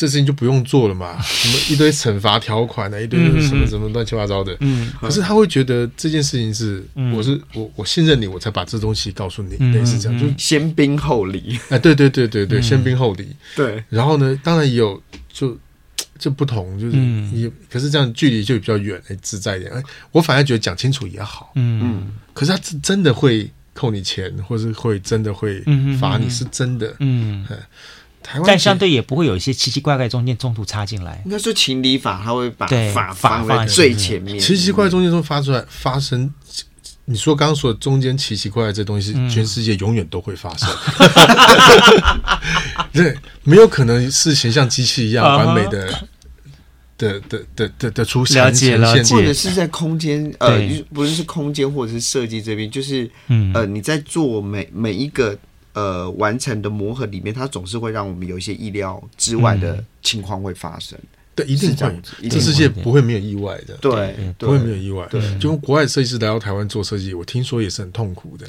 这事情就不用做了嘛？<laughs> 什么一堆惩罚条款的，一堆什么什么乱七八糟的。嗯，可是他会觉得这件事情是，我是我我信任你，我才把这东西告诉你，类似这样，就先兵后礼。哎，对对对对对，先兵后礼。对。然后呢，当然也有就就不同，就是你可是这样距离就比较远，哎，自在一点。哎，我反而觉得讲清楚也好。嗯嗯。可是他真真的会扣你钱，或是会真的会罚你，是真的。嗯。但相对也不会有一些奇奇怪怪中间中途插进来。应该说情理法，他会把法放在最前面。奇奇怪怪中间中发出来发生，你说刚刚说中间奇奇怪怪这东西，全世界永远都会发生。<laughs> <laughs> 对，没有可能事情像机器一样完美的的的的的的出现。了解了解。或者是在空间，呃，不论是空间或者是设计这边，就是呃，你在做每每一个。呃，完成的磨合里面，它总是会让我们有一些意料之外的情况会发生。对，一定会，这世界不会没有意外的。对，不会没有意外。对，就国外设计师来到台湾做设计，我听说也是很痛苦的。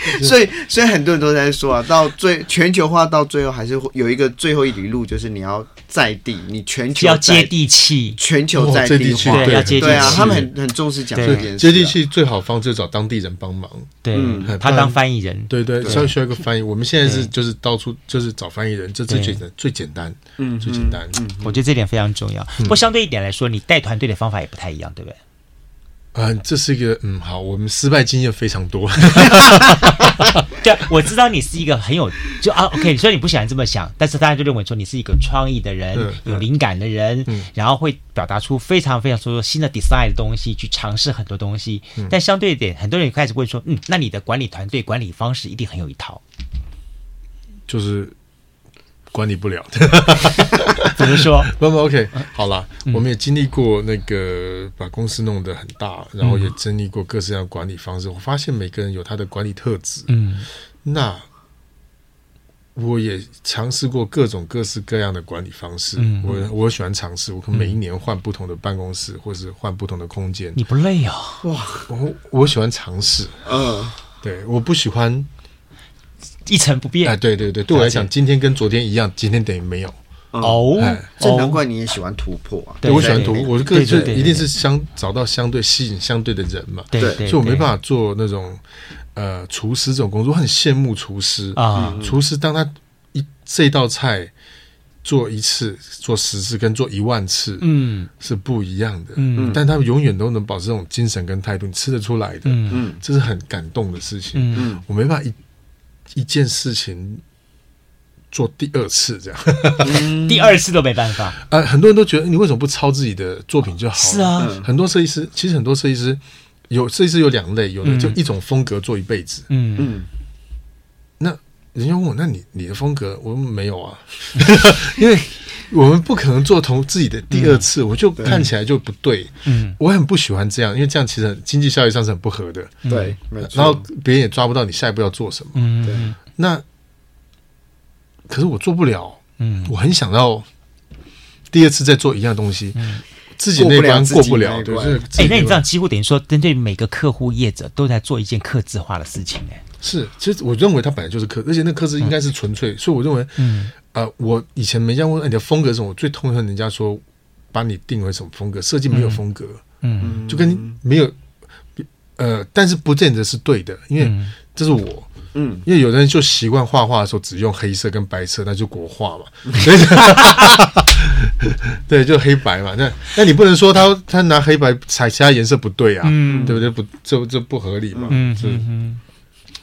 <laughs> 所以所以很多人都在说啊，到最全球化到最后还是会有一个最后一里路，就是你要在地，你全球要接地气，全球在地化，对，要接地气。对啊，他们很很重视讲这件事。接地气最好方式找当地人帮忙，对，他当翻译人，对对，稍微需要一个翻译。我们现在是就是到处就是找翻译人，这最简单最简单，嗯，最简单。嗯，我觉得这点非常重要。不过相对一点来说，你带团队的方法也不太一样，对不对？嗯，这是一个嗯，好，我们失败经验非常多。<laughs> 对，我知道你是一个很有就啊，OK，虽然你不喜欢这么想，但是大家就认为说你是一个创意的人，有灵感的人，然后会表达出非常非常说新的 design 的东西，去尝试很多东西。但相对一点，很多人开始会说，嗯，那你的管理团队管理方式一定很有一套，就是。管理不了，<laughs> 怎么说？不不，OK，好了，嗯、我们也经历过那个把公司弄得很大，然后也经历过各式各样的管理方式。我发现每个人有他的管理特质，嗯，那我也尝试过各种各式各样的管理方式。嗯、我我喜欢尝试，我可能每一年换不同的办公室，或是换不同的空间。你不累啊？哇，我我喜欢尝试，嗯，对，我不喜欢。一成不变。哎，对对对，对我来讲，今天跟昨天一样，今天等于没有。哦，这难怪你也喜欢突破啊！对，我喜欢突破，我的个性一定是相找到相对吸引相对的人嘛。对，所以我没办法做那种呃厨师这种工作，我很羡慕厨师啊。厨师当他一这道菜做一次、做十次跟做一万次，嗯，是不一样的。嗯，但他们永远都能保持这种精神跟态度，你吃得出来的。嗯，这是很感动的事情。嗯，我没办法一。一件事情做第二次这样，第二次都没办法。呃，<laughs> 很多人都觉得你为什么不抄自己的作品就好了？是啊，很多设计师其实很多设计师有设计师有两类，有的就一种风格做一辈子。嗯嗯。那人家问我，那你你的风格，我没有啊，<laughs> 因为我们不可能做同自己的第二次，我就看起来就不对。嗯，我很不喜欢这样，因为这样其实经济效益上是很不合的。对，然后别人也抓不到你下一步要做什么。嗯，对。那可是我做不了。嗯，我很想要第二次再做一样东西，嗯自己那关过不了。对，哎，那你这样几乎等于说，针对每个客户业者都在做一件客制化的事情。哎，是，其实我认为它本来就是客，而且那客制应该是纯粹，所以我认为，嗯。呃，我以前没这样问，你的风格是什么？我最痛恨人家说把你定为什么风格，设计没有风格，嗯，就跟没有，呃，但是不见得是对的，因为这是我，嗯，因为有的人就习惯画画的时候只用黑色跟白色，那就国画嘛，所以，对，就黑白嘛，那那你不能说他他拿黑白彩其他颜色不对啊，嗯，对不对？不，这这不合理嘛，嗯嗯。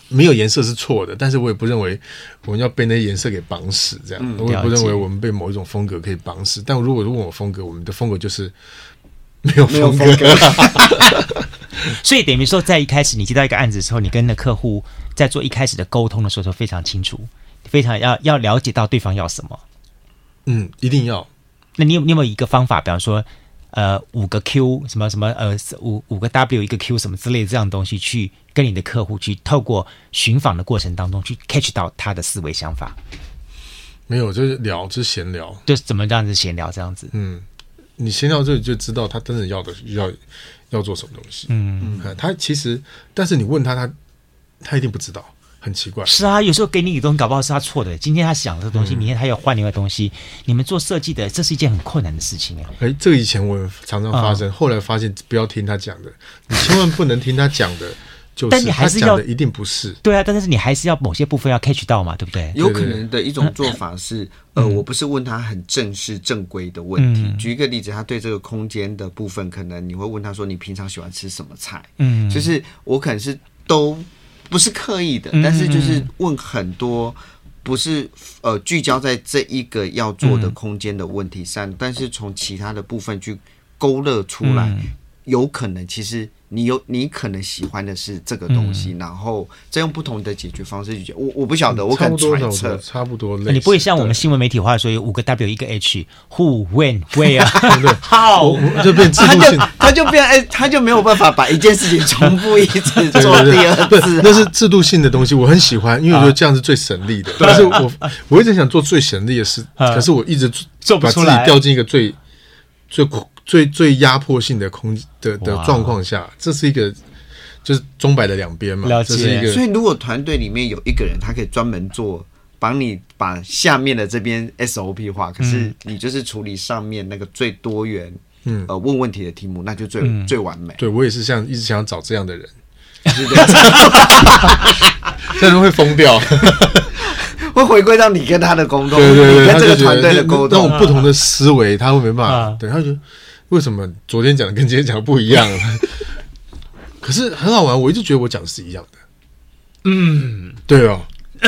没有颜色是错的，但是我也不认为我们要被那些颜色给绑死，这样。嗯、我也不认为我们被某一种风格可以绑死。但如果问我风格，我们的风格就是没有风格。<laughs> 所以等于说，在一开始你接到一个案子的时候，你跟那客户在做一开始的沟通的时候，都非常清楚，非常要要了解到对方要什么。嗯，一定要。那你有你有没有一个方法，比方说？呃，五个 Q 什么什么呃，五五个 W 一个 Q 什么之类的这样东西，去跟你的客户去透过寻访的过程当中去 catch 到他的思维想法。没有，就是聊，就是闲聊，就是怎么这样子闲聊这样子。嗯，你闲聊这里就知道他真的要的要要做什么东西。嗯嗯，他其实，但是你问他，他他一定不知道。很奇怪，是啊，有时候给你一个东西，搞不好是他错的。今天他想这个东西，明天他要换另外东西。你们做设计的，这是一件很困难的事情哎。哎，这个以前我常常发生，后来发现不要听他讲的，你千万不能听他讲的，就是但你还是要的一定不是。对啊，但是你还是要某些部分要 catch 到嘛，对不对？有可能的一种做法是，呃，我不是问他很正式正规的问题。举一个例子，他对这个空间的部分，可能你会问他说：“你平常喜欢吃什么菜？”嗯，就是我可能是都。不是刻意的，但是就是问很多，不是呃聚焦在这一个要做的空间的问题上，但是从其他的部分去勾勒出来，有可能其实。你有你可能喜欢的是这个东西，然后再用不同的解决方式去解决。我我不晓得，我可能揣测，差不多。你不会像我们新闻媒体话说有五个 W 一个 H，Who <laughs> When Where 啊？<laughs> How 就变制度性，他就变哎，他就没有办法把一件事情重复一次 <laughs> 做第二次。那是制度性的东西，我很喜欢，因为我觉得这样是最省力的。但是我我一直想做最省力的事，可是我一直做不出来，掉进一个最最苦。最最压迫性的空的的状况下，这是一个，就是钟摆的两边嘛。了解。这是一个。所以如果团队里面有一个人，他可以专门做，帮你把下面的这边 SOP 化，可是你就是处理上面那个最多元，嗯，呃，问问题的题目，那就最、嗯、最完美。对，我也是像一直想找这样的人，但是会疯掉。<laughs> 会回归到你跟他的沟通，对对对，跟这个团队的沟通，那种不同的思维，他会没办法。对，他觉得为什么昨天讲的跟今天讲的不一样？<laughs> 可是很好玩，我一直觉得我讲的是一样的。嗯，对哦。<laughs>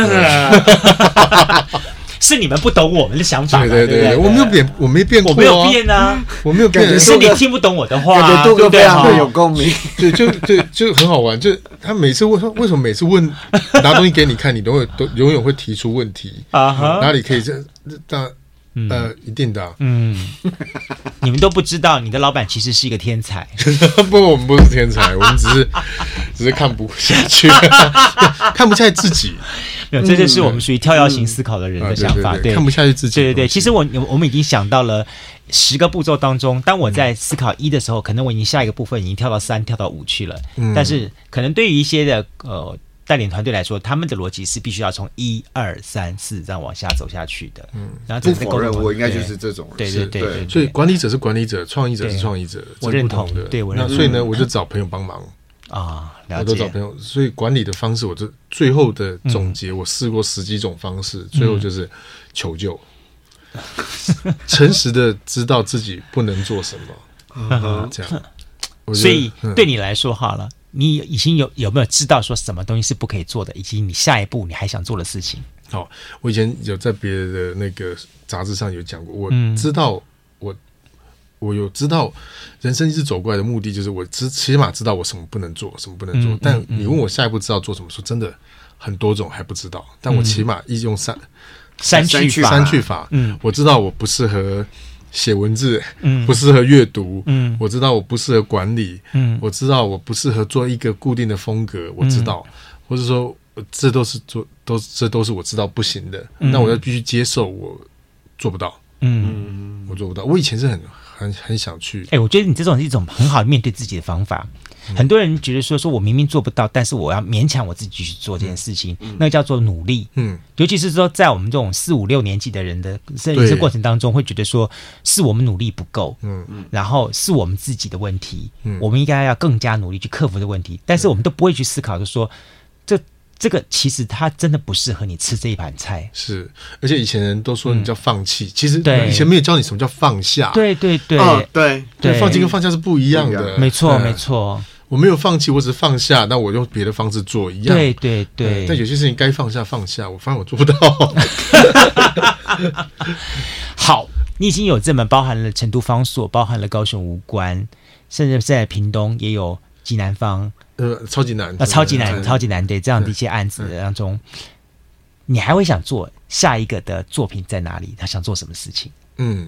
是你们不懂我们的想法，对对对，我没有变，我没变过，我没有变啊，我没有变，是你听不懂我的话，感觉杜哥非常的有共鸣，对，就对，就很好玩，就他每次问，为什么每次问拿东西给你看，你都会都永远会提出问题啊？哪里可以这这？呃，一定的，嗯，你们都不知道，你的老板其实是一个天才。<laughs> 不，我们不是天才，<laughs> 我们只是只是看不下去，<laughs> 看不下去自己。没有，这就是我们属于跳跃型思考的人的想法。对，看不下去自己。对对对，其实我我们已经想到了十个步骤当中，当我在思考一的时候，可能我已经下一个部分已经跳到三、跳到五去了。但是，可能对于一些的呃。带领团队来说，他们的逻辑是必须要从一二三四这样往下走下去的。嗯，然后不否认，我应该就是这种人。对对对对，所以管理者是管理者，创意者是创意者，我认同的。对，我认所以呢，我就找朋友帮忙啊，我都找朋友。所以管理的方式，我就最后的总结，我试过十几种方式，最后就是求救，<laughs> 诚实的知道自己不能做什么，这样。<laughs> 所以对你来说，好了。你已经有有没有知道说什么东西是不可以做的，以及你下一步你还想做的事情？好、哦，我以前有在别的那个杂志上有讲过，我知道我我有知道人生一直走过来的目的，就是我知起码知道我什么不能做，什么不能做。嗯、但你问我下一步知道做什么，说真的很多种还不知道。但我起码一用三三去三去法，嗯，我知道我不适合。写文字，嗯，不适合阅读，嗯，我知道我不适合管理，嗯，我知道我不适合做一个固定的风格，我知道，或者说这都是做都这都是我知道不行的，那我要必须接受我做不到，嗯，我做不到，我以前是很很很想去，哎，我觉得你这种是一种很好的面对自己的方法。很多人觉得说，说我明明做不到，但是我要勉强我自己去做这件事情，嗯、那个叫做努力。嗯，尤其是说在我们这种四五六年级的人的人生过程当中，会觉得说是我们努力不够，嗯。嗯，然后是我们自己的问题，嗯，我们应该要更加努力去克服的问题，但是我们都不会去思考，就说这这个其实它真的不适合你吃这一盘菜。是，而且以前人都说你叫放弃，嗯、其实对。以前没有教你什么叫放下。对对对，哦、对。对，放弃跟放下是不一样的。没错没错。我没有放弃，我只是放下。那我用别的方式做一样。对对对。但有些事情该放下放下，我发现我做不到。<laughs> 好，你已经有这么包含了成都方所，包含了高雄无关，甚至在屏东也有济南方，呃，超级难，啊，超级难，超级难，对这样的一些案子当中，你还会想做下一个的作品在哪里？他想做什么事情？嗯，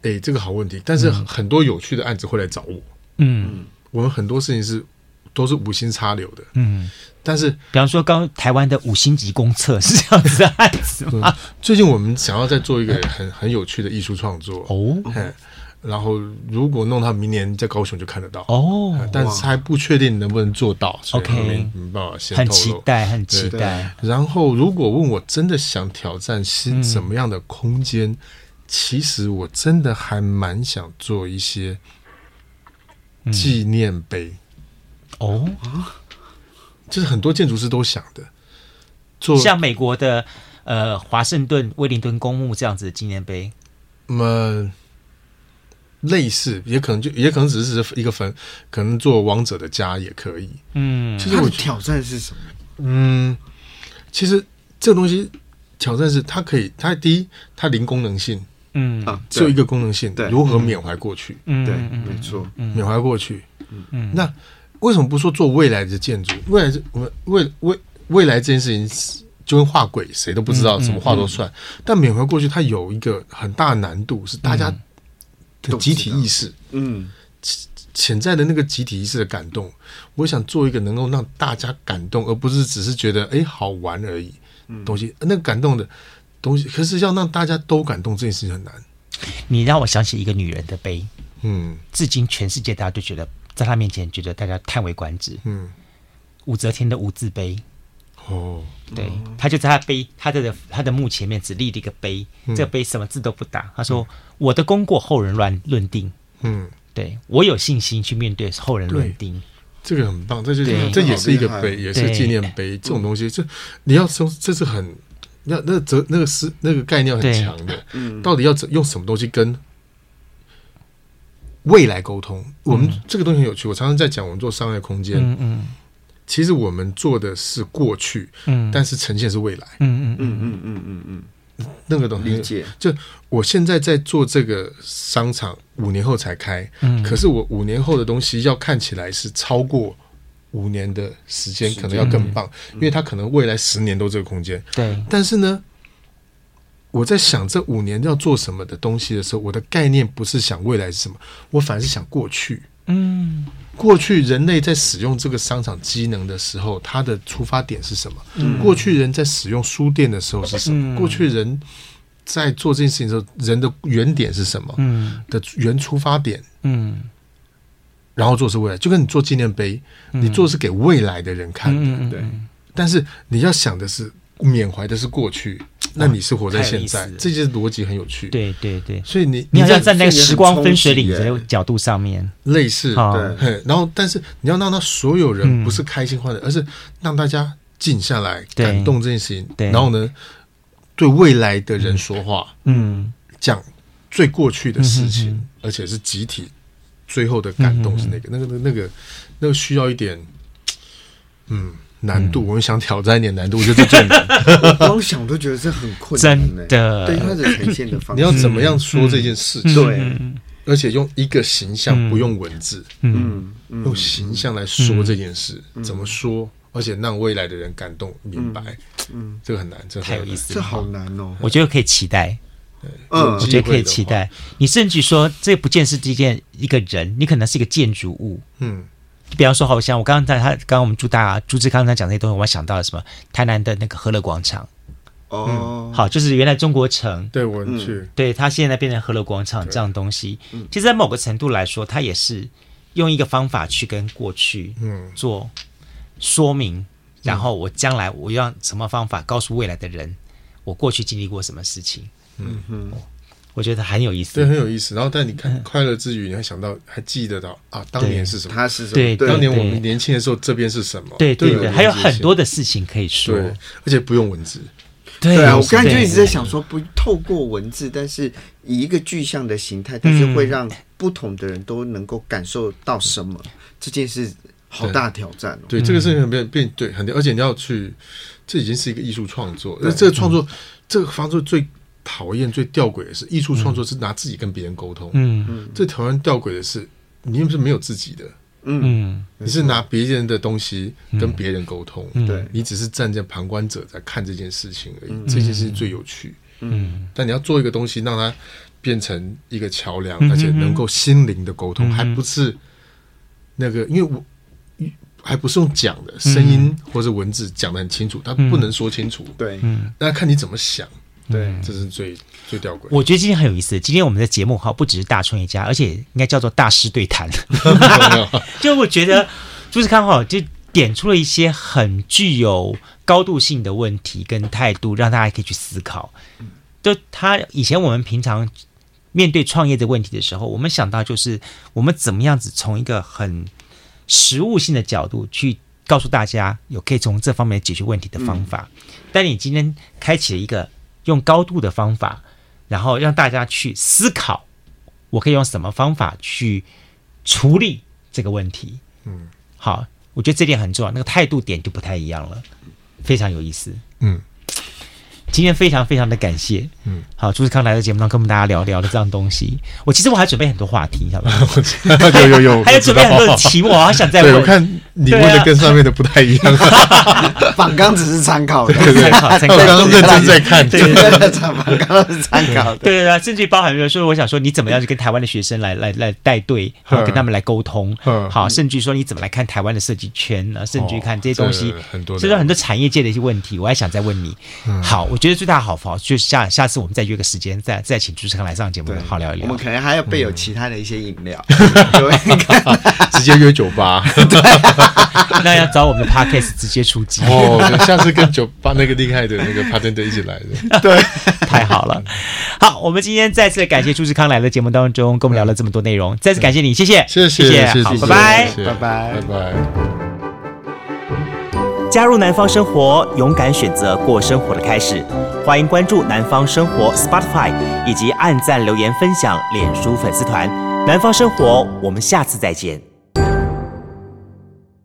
哎，这个好问题。但是很多有趣的案子会来找我。嗯，我们很多事情是都是无心插柳的。嗯，但是比方说，刚台湾的五星级公厕是这样子的案子吗？最近我们想要再做一个很很有趣的艺术创作哦，然后如果弄到明年在高雄就看得到哦，但是还不确定能不能做到。OK，没办法先透露。很期待，很期待。然后如果问我真的想挑战是什么样的空间，其实我真的还蛮想做一些。纪念碑哦，就是很多建筑师都想的，做像美国的呃华盛顿威灵顿公墓这样子的纪念碑，那么类似也可能就也可能只是一个坟，可能做王者的家也可以。嗯，其实我挑战是什么？嗯，其实这个东西挑战是它可以，它第一它零功能性。嗯啊，只有一个功能性，对如何缅怀过去？嗯，对，没错，缅怀过去。嗯嗯，那为什么不说做未来的建筑？未来是我们未未未来这件事情，就跟画鬼，谁都不知道，什么画都算。但缅怀过去，它有一个很大的难度，是大家的集体意识，嗯，潜在的那个集体意识的感动。我想做一个能够让大家感动，而不是只是觉得哎好玩而已东西。那个感动的。东西，可是要让大家都感动，这件事情很难。你让我想起一个女人的碑，嗯，至今全世界大家都觉得在她面前觉得大家叹为观止。嗯，武则天的无字碑。哦，对，她就在她碑，她的她的墓前面只立了一个碑，嗯、这个碑什么字都不打。她说：“嗯、我的功过后人乱论定。”嗯，对我有信心去面对后人论定。这个很棒，这就是这也是一个碑，也是纪念碑。这种东西，这你要说这是很，那那个那个是那个概念很强的。嗯，到底要用什么东西跟未来沟通？我们这个东西很有趣。我常常在讲，我们做商业空间，嗯嗯。其实我们做的是过去，嗯，但是呈现是未来，嗯嗯嗯嗯嗯嗯嗯，那个东西理解。就我现在在做这个商场，五年后才开，嗯，可是我五年后的东西要看起来是超过五年的时间，可能要更棒，因为它可能未来十年都这个空间，对。但是呢，我在想这五年要做什么的东西的时候，我的概念不是想未来是什么，我反而是想过去，嗯。过去人类在使用这个商场机能的时候，它的出发点是什么？嗯、过去人在使用书店的时候是什么？嗯、过去人在做这件事情的时候，人的原点是什么？嗯，的原出发点，嗯，然后做是未来，就跟你做纪念碑，嗯、你做是给未来的人看的，嗯、对。但是你要想的是，缅怀的是过去。那你是活在现在，这些逻辑很有趣。对对对，所以你你好像站在那个时光分水岭的角度上面，类似对。然后，但是你要让他所有人不是开心欢乐，而是让大家静下来，感动这件事情。然后呢，对未来的人说话，嗯，讲最过去的事情，而且是集体最后的感动是那个，那个，那个，那个需要一点，嗯。难度，我们想挑战一点难度，我觉得这最难。<laughs> 我光想都觉得这很困难。真的，对它的呈现的方式，你要怎么样说这件事情？对，而且用一个形象，不用文字，嗯，用形象来说这件事，怎么说？而且让未来的人感动、明白。嗯，这个很难，这太有意思，这好难哦。我觉得可以期待，嗯，我觉得可以期待。你甚至说，这不见是一件一个人，你可能是一个建筑物，嗯。比方说，好像我刚刚在他刚刚我们朱大朱志康他讲那些东西，我想到了什么？台南的那个和乐广场。哦，好，就是原来中国城。对，我去。对，他现在变成和乐广场这样东西，嗯其实，在某个程度来说，他也是用一个方法去跟过去嗯做说明，然后我将来我用什么方法告诉未来的人，我过去经历过什么事情。嗯哼。我觉得很有意思，对，很有意思。然后，但你看快乐之余，你还想到，还记得到啊，当年是什么？他是什么？对，当年我们年轻的时候，这边是什么？对对对，还有很多的事情可以说，而且不用文字。对啊，我刚才就一直在想说，不透过文字，但是以一个具象的形态，但是会让不同的人都能够感受到什么？这件事好大挑战哦。对，这个事情变变对很，而且你要去，这已经是一个艺术创作。那这个创作，这个方式最。讨厌最吊诡的是，艺术创作是拿自己跟别人沟通。嗯嗯，最讨厌吊诡的是，你又不是没有自己的。嗯，你是拿别人的东西跟别人沟通。对，你只是站在旁观者在看这件事情而已。这件事情最有趣。嗯，但你要做一个东西，让它变成一个桥梁，而且能够心灵的沟通，还不是那个，因为我还不是用讲的声音或者文字讲的很清楚，它不能说清楚。对，嗯，那看你怎么想。对，这是最最吊诡。我觉得今天很有意思。今天我们的节目哈，不只是大创业家，而且应该叫做大师对谈。<laughs> 就我觉得朱志康哈，就点出了一些很具有高度性的问题跟态度，让大家可以去思考。就他以前我们平常面对创业的问题的时候，我们想到就是我们怎么样子从一个很实务性的角度去告诉大家有可以从这方面解决问题的方法。嗯、但你今天开启了一个。用高度的方法，然后让大家去思考，我可以用什么方法去处理这个问题。嗯，好，我觉得这点很重要，那个态度点就不太一样了，非常有意思。嗯，今天非常非常的感谢。嗯，好，朱志康来到节目上跟我们大家聊聊的这样东西。我其实我还准备很多话题，你晓得吗？有 <laughs> 有有，<laughs> 还有准备很多的题目，我还想再问。你问的跟上面的不太一样。<laughs> 反纲只是参考的，对对，我刚刚认真在看，对对对，访纲是参考的。对对对，甚至包含比如说，我想说你怎么样去跟台湾的学生来来来带队，然后跟他们来沟通，好，甚至说你怎么来看台湾的设计圈啊，甚至看这些东西，很多，这是很多产业界的一些问题，我还想再问你。好，我觉得最大好法就是下下次我们再约个时间，再再请主持人来上节目，好聊一聊。我们可能还要备有其他的一些饮料，<laughs> <laughs> 直接约酒吧。<laughs> 那要找我们的 Podcast 直接出击哦，下次跟酒吧那个厉害的那个 Partner 一起来的，<laughs> 对，<laughs> 太好了。好，我们今天再次感谢朱志康来的节目当中，跟我们聊了这么多内容，再次感谢你，谢谢，谢谢，谢谢，好，拜拜，拜拜，拜拜。加入南方生活，勇敢选择过生活的开始。欢迎关注南方生活 Spotify，以及按赞、留言、分享脸书粉丝团。南方生活，我们下次再见。